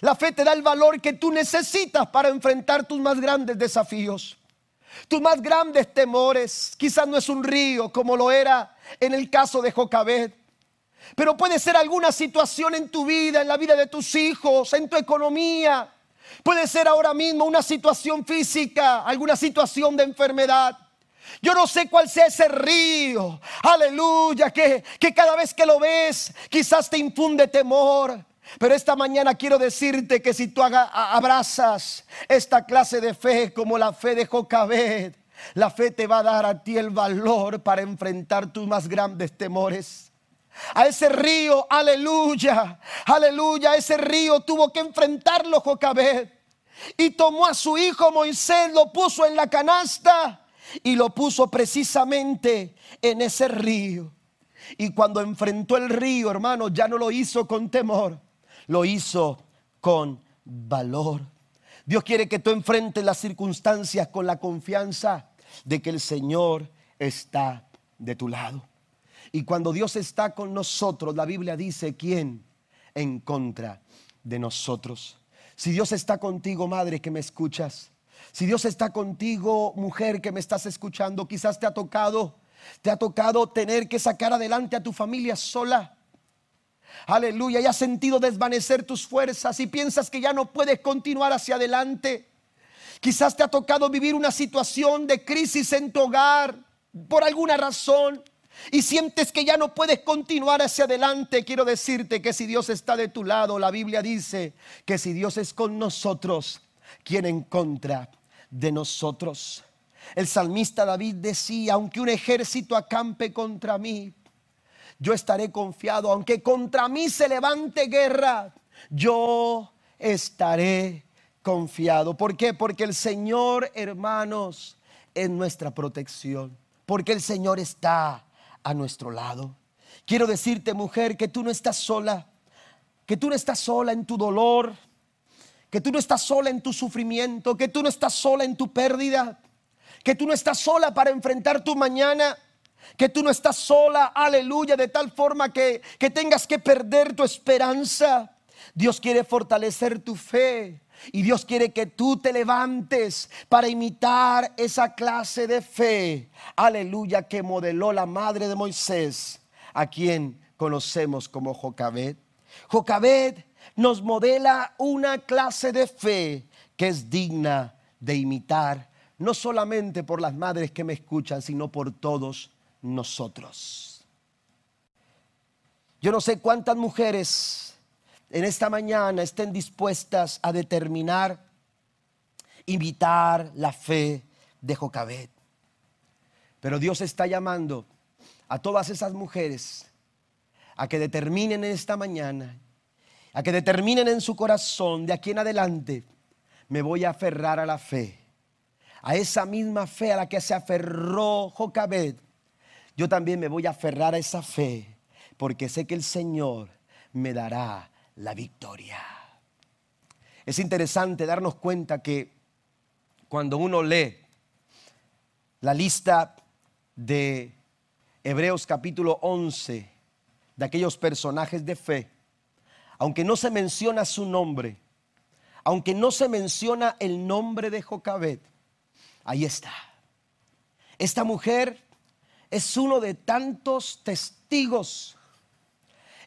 Speaker 1: La fe te da el valor que tú necesitas para enfrentar tus más grandes desafíos. Tus más grandes temores. Quizás no es un río como lo era en el caso de Jocabet. Pero puede ser alguna situación en tu vida, en la vida de tus hijos, en tu economía. Puede ser ahora mismo una situación física, alguna situación de enfermedad. Yo no sé cuál sea ese río, aleluya, que, que cada vez que lo ves quizás te infunde temor. Pero esta mañana quiero decirte que si tú abrazas esta clase de fe como la fe de Jocabed, la fe te va a dar a ti el valor para enfrentar tus más grandes temores. A ese río, aleluya, aleluya, ese río tuvo que enfrentarlo Jocabed. Y tomó a su hijo Moisés, lo puso en la canasta y lo puso precisamente en ese río. Y cuando enfrentó el río, hermano, ya no lo hizo con temor, lo hizo con valor. Dios quiere que tú enfrentes las circunstancias con la confianza de que el Señor está de tu lado. Y cuando Dios está con nosotros, la Biblia dice, ¿quién? En contra de nosotros. Si Dios está contigo, madre que me escuchas, Si Dios está contigo, mujer que me estás escuchando, quizás te ha tocado, te ha tocado tener que sacar adelante a tu familia sola. Aleluya, y has sentido desvanecer tus fuerzas y piensas que ya no puedes continuar hacia adelante. Quizás te ha tocado vivir una situación de crisis en tu hogar por alguna razón y sientes que ya no puedes continuar hacia adelante, quiero decirte que si Dios está de tu lado, la Biblia dice que si Dios es con nosotros, ¿quién en contra de nosotros? El salmista David decía, aunque un ejército acampe contra mí, yo estaré confiado, aunque contra mí se levante guerra, yo estaré confiado. ¿Por qué? Porque el Señor, hermanos, es nuestra protección, porque el Señor está a nuestro lado. Quiero decirte, mujer, que tú no estás sola, que tú no estás sola en tu dolor, que tú no estás sola en tu sufrimiento, que tú no estás sola en tu pérdida, que tú no estás sola para enfrentar tu mañana, que tú no estás sola, aleluya, de tal forma que, que tengas que perder tu esperanza. Dios quiere fortalecer tu fe. Y Dios quiere que tú te levantes para imitar esa clase de fe. Aleluya que modeló la madre de Moisés, a quien conocemos como Jocabed. Jocabed nos modela una clase de fe que es digna de imitar, no solamente por las madres que me escuchan, sino por todos nosotros. Yo no sé cuántas mujeres en esta mañana estén dispuestas a determinar, imitar la fe de Jocabet. Pero Dios está llamando a todas esas mujeres a que determinen esta mañana, a que determinen en su corazón de aquí en adelante, me voy a aferrar a la fe, a esa misma fe a la que se aferró Jocabet. Yo también me voy a aferrar a esa fe, porque sé que el Señor me dará la victoria. Es interesante darnos cuenta que cuando uno lee la lista de Hebreos capítulo 11, de aquellos personajes de fe, aunque no se menciona su nombre, aunque no se menciona el nombre de Jocabet, ahí está. Esta mujer es uno de tantos testigos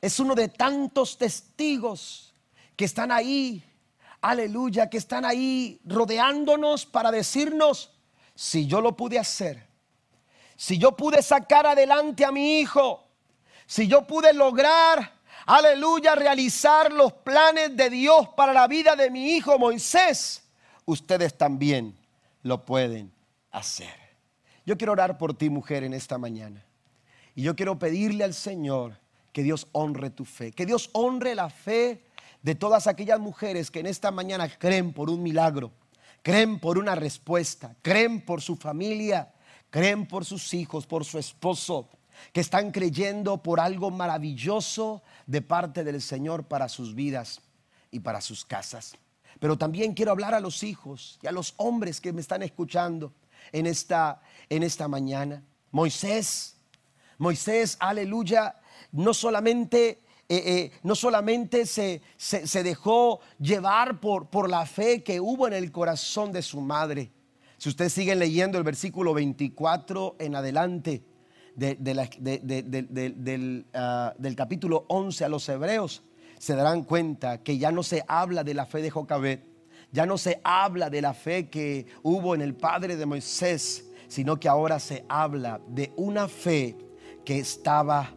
Speaker 1: es uno de tantos testigos que están ahí, aleluya, que están ahí rodeándonos para decirnos, si yo lo pude hacer, si yo pude sacar adelante a mi hijo, si yo pude lograr, aleluya, realizar los planes de Dios para la vida de mi hijo Moisés, ustedes también lo pueden hacer. Yo quiero orar por ti, mujer, en esta mañana. Y yo quiero pedirle al Señor que Dios honre tu fe, que Dios honre la fe de todas aquellas mujeres que en esta mañana creen por un milagro, creen por una respuesta, creen por su familia, creen por sus hijos, por su esposo, que están creyendo por algo maravilloso de parte del Señor para sus vidas y para sus casas. Pero también quiero hablar a los hijos y a los hombres que me están escuchando en esta, en esta mañana. Moisés, Moisés, aleluya, no solamente, eh, eh, no solamente se, se, dejó llevar por, por la fe que hubo en el corazón de su madre. Si ustedes siguen leyendo el versículo 24 en adelante del, ah, del, capítulo 11 a los hebreos, se darán cuenta que ya no se habla de la fe de Jocabet, ya no se habla de la fe que hubo en el padre de Moisés, sino que ahora se habla de una fe que estaba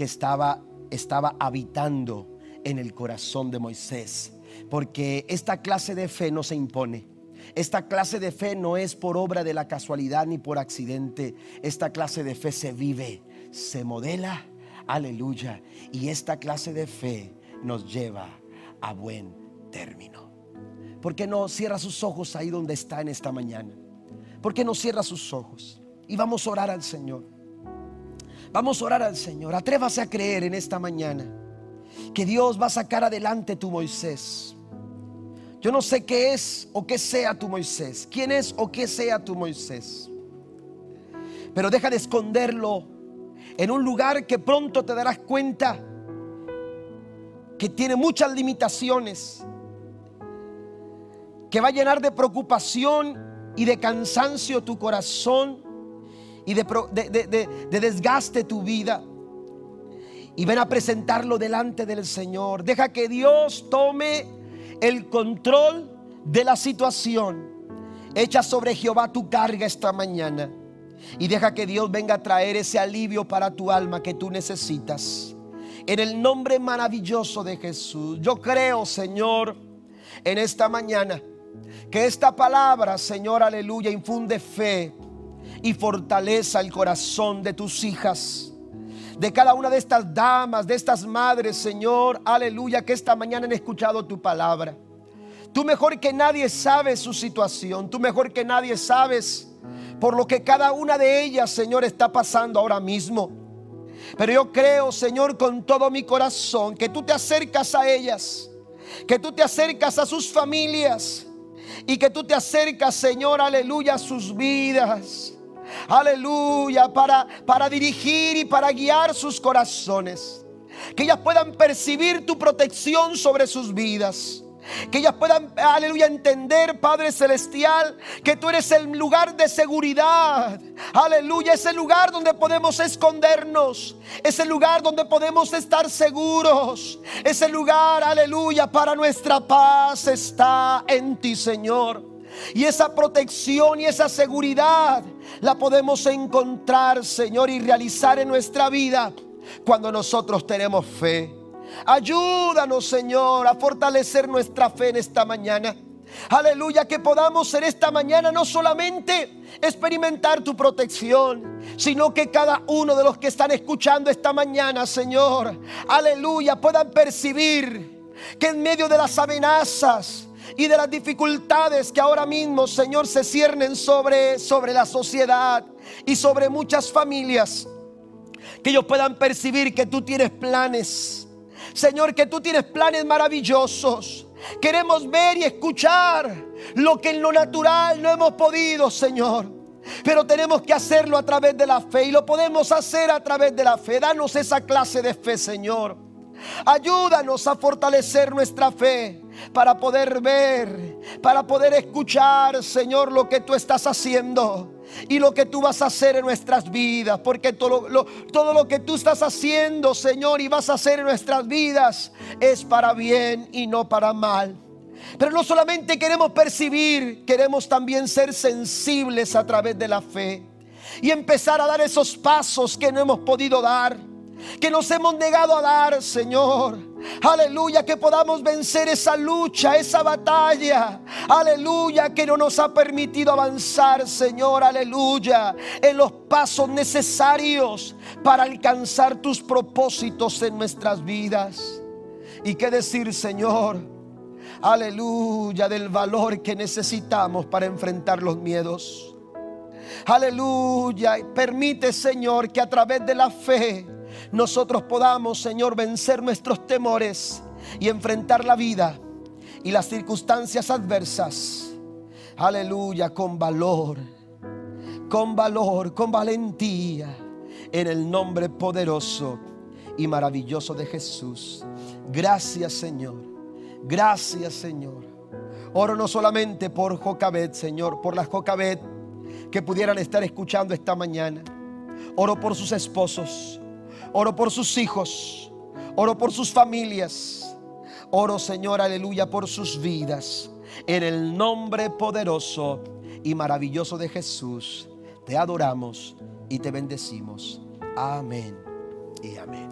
Speaker 1: que estaba, estaba habitando en el corazón de Moisés. Porque esta clase de fe no se impone. Esta clase de fe no es por obra de la casualidad ni por accidente. Esta clase de fe se vive, se modela. Aleluya. Y esta clase de fe nos lleva a buen término. ¿Por qué no cierra sus ojos ahí donde está en esta mañana? ¿Por qué no cierra sus ojos? Y vamos a orar al Señor. Vamos a orar al Señor. Atrévase a creer en esta mañana que Dios va a sacar adelante tu Moisés. Yo no sé qué es o qué sea tu Moisés, quién es o qué sea tu Moisés. Pero deja de esconderlo en un lugar que pronto te darás cuenta que tiene muchas limitaciones, que va a llenar de preocupación y de cansancio tu corazón y de, de desgaste tu vida. Y ven a presentarlo delante del Señor. Deja que Dios tome el control de la situación. Echa sobre Jehová tu carga esta mañana. Y deja que Dios venga a traer ese alivio para tu alma que tú necesitas. En el nombre maravilloso de Jesús. Yo creo, Señor, en esta mañana, que esta palabra, Señor, aleluya, infunde fe y fortaleza el corazón de tus hijas. De cada una de estas damas, de estas madres, Señor, aleluya, que esta mañana han escuchado tu palabra. Tú mejor que nadie sabes su situación. Tú mejor que nadie sabes por lo que cada una de ellas, Señor, está pasando ahora mismo. Pero yo creo, Señor, con todo mi corazón, que tú te acercas a ellas, que tú te acercas a sus familias y que tú te acercas, Señor, aleluya, a sus vidas. Aleluya, para, para dirigir y para guiar sus corazones. Que ellas puedan percibir tu protección sobre sus vidas. Que ellas puedan, aleluya, entender, Padre Celestial, que tú eres el lugar de seguridad. Aleluya, ese lugar donde podemos escondernos. Ese lugar donde podemos estar seguros. Ese lugar, aleluya, para nuestra paz está en ti, Señor. Y esa protección y esa seguridad la podemos encontrar, Señor, y realizar en nuestra vida cuando nosotros tenemos fe. Ayúdanos, Señor, a fortalecer nuestra fe en esta mañana. Aleluya, que podamos en esta mañana no solamente experimentar tu protección, sino que cada uno de los que están escuchando esta mañana, Señor, aleluya, puedan percibir que en medio de las amenazas y de las dificultades que ahora mismo, Señor, se ciernen sobre, sobre la sociedad y sobre muchas familias, que ellos puedan percibir que tú tienes planes Señor, que tú tienes planes maravillosos. Queremos ver y escuchar lo que en lo natural no hemos podido, Señor. Pero tenemos que hacerlo a través de la fe y lo podemos hacer a través de la fe. Danos esa clase de fe, Señor. Ayúdanos a fortalecer nuestra fe para poder ver, para poder escuchar, Señor, lo que tú estás haciendo y lo que tú vas a hacer en nuestras vidas. Porque todo lo, que tú estás haciendo, Señor, y vas a hacer en nuestras vidas es para bien y no para mal. Pero no solamente queremos percibir, queremos también ser sensibles a través de la fe y empezar a dar esos pasos que no hemos podido dar que nos hemos negado a dar, Señor. Aleluya, que podamos vencer esa lucha, esa batalla. Aleluya, que no nos ha permitido avanzar, Señor. Aleluya, en los pasos necesarios para alcanzar tus propósitos en nuestras vidas. Y qué decir, Señor. Aleluya, del valor que necesitamos para enfrentar los miedos. Aleluya, permite, Señor, que a través de la fe nosotros podamos, Señor, vencer nuestros temores y enfrentar la vida y las circunstancias adversas. Aleluya, con valor, con valor, con valentía, en el nombre poderoso y maravilloso de Jesús. Gracias, Señor. Gracias, Señor. Oro no solamente por Jocabet, Señor, por las Jocabet que pudieran estar escuchando esta mañana. Oro por sus esposos. Oro por sus hijos. Oro por sus familias. Oro, Señor, aleluya, por sus vidas. En el nombre poderoso y maravilloso de Jesús, te adoramos y te bendecimos. Amén y amén.